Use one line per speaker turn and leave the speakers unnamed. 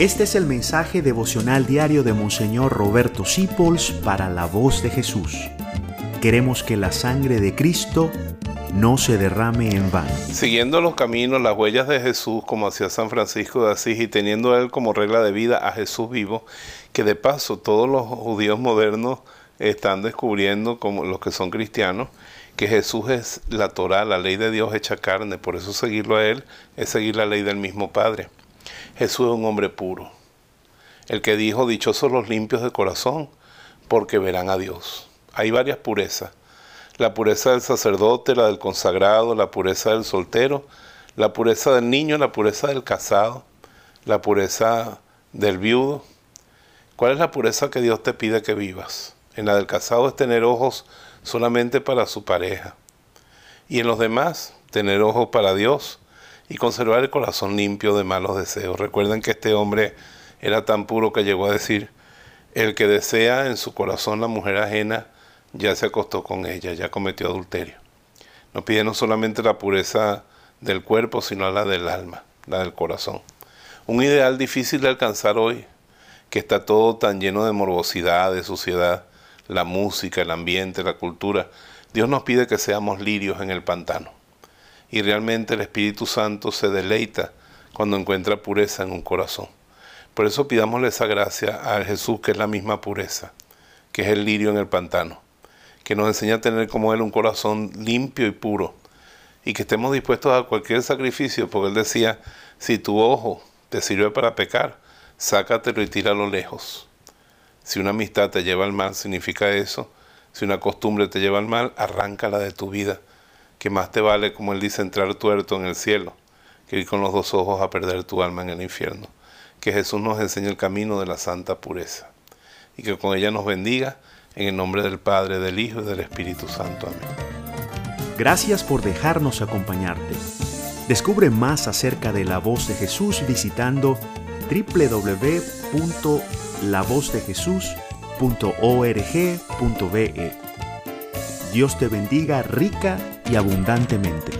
Este es el mensaje devocional diario de Monseñor Roberto Sipols para la voz de Jesús. Queremos que la sangre de Cristo no se derrame en vano.
Siguiendo los caminos, las huellas de Jesús, como hacía San Francisco de Asís, y teniendo él como regla de vida a Jesús vivo, que de paso todos los judíos modernos están descubriendo, como los que son cristianos, que Jesús es la Torah, la ley de Dios hecha carne, por eso seguirlo a Él es seguir la ley del mismo Padre. Jesús es un hombre puro. El que dijo, dichosos los limpios de corazón, porque verán a Dios. Hay varias purezas. La pureza del sacerdote, la del consagrado, la pureza del soltero, la pureza del niño, la pureza del casado, la pureza del viudo. ¿Cuál es la pureza que Dios te pide que vivas? En la del casado es tener ojos solamente para su pareja. Y en los demás, tener ojos para Dios y conservar el corazón limpio de malos deseos. Recuerden que este hombre era tan puro que llegó a decir, el que desea en su corazón la mujer ajena, ya se acostó con ella, ya cometió adulterio. Nos pide no solamente la pureza del cuerpo, sino la del alma, la del corazón. Un ideal difícil de alcanzar hoy, que está todo tan lleno de morbosidad, de suciedad, la música, el ambiente, la cultura. Dios nos pide que seamos lirios en el pantano y realmente el Espíritu Santo se deleita cuando encuentra pureza en un corazón. Por eso pidámosle esa gracia a Jesús, que es la misma pureza, que es el lirio en el pantano, que nos enseña a tener como Él un corazón limpio y puro, y que estemos dispuestos a cualquier sacrificio, porque Él decía, si tu ojo te sirve para pecar, sácatelo y tíralo lejos. Si una amistad te lleva al mal, significa eso. Si una costumbre te lleva al mal, arráncala de tu vida que más te vale, como él dice, entrar tuerto en el cielo, que ir con los dos ojos a perder tu alma en el infierno. Que Jesús nos enseñe el camino de la santa pureza y que con ella nos bendiga en el nombre del Padre, del Hijo y del Espíritu Santo. Amén.
Gracias por dejarnos acompañarte. Descubre más acerca de la voz de Jesús visitando www.lavozdejesús.org.be. Dios te bendiga rica y abundantemente.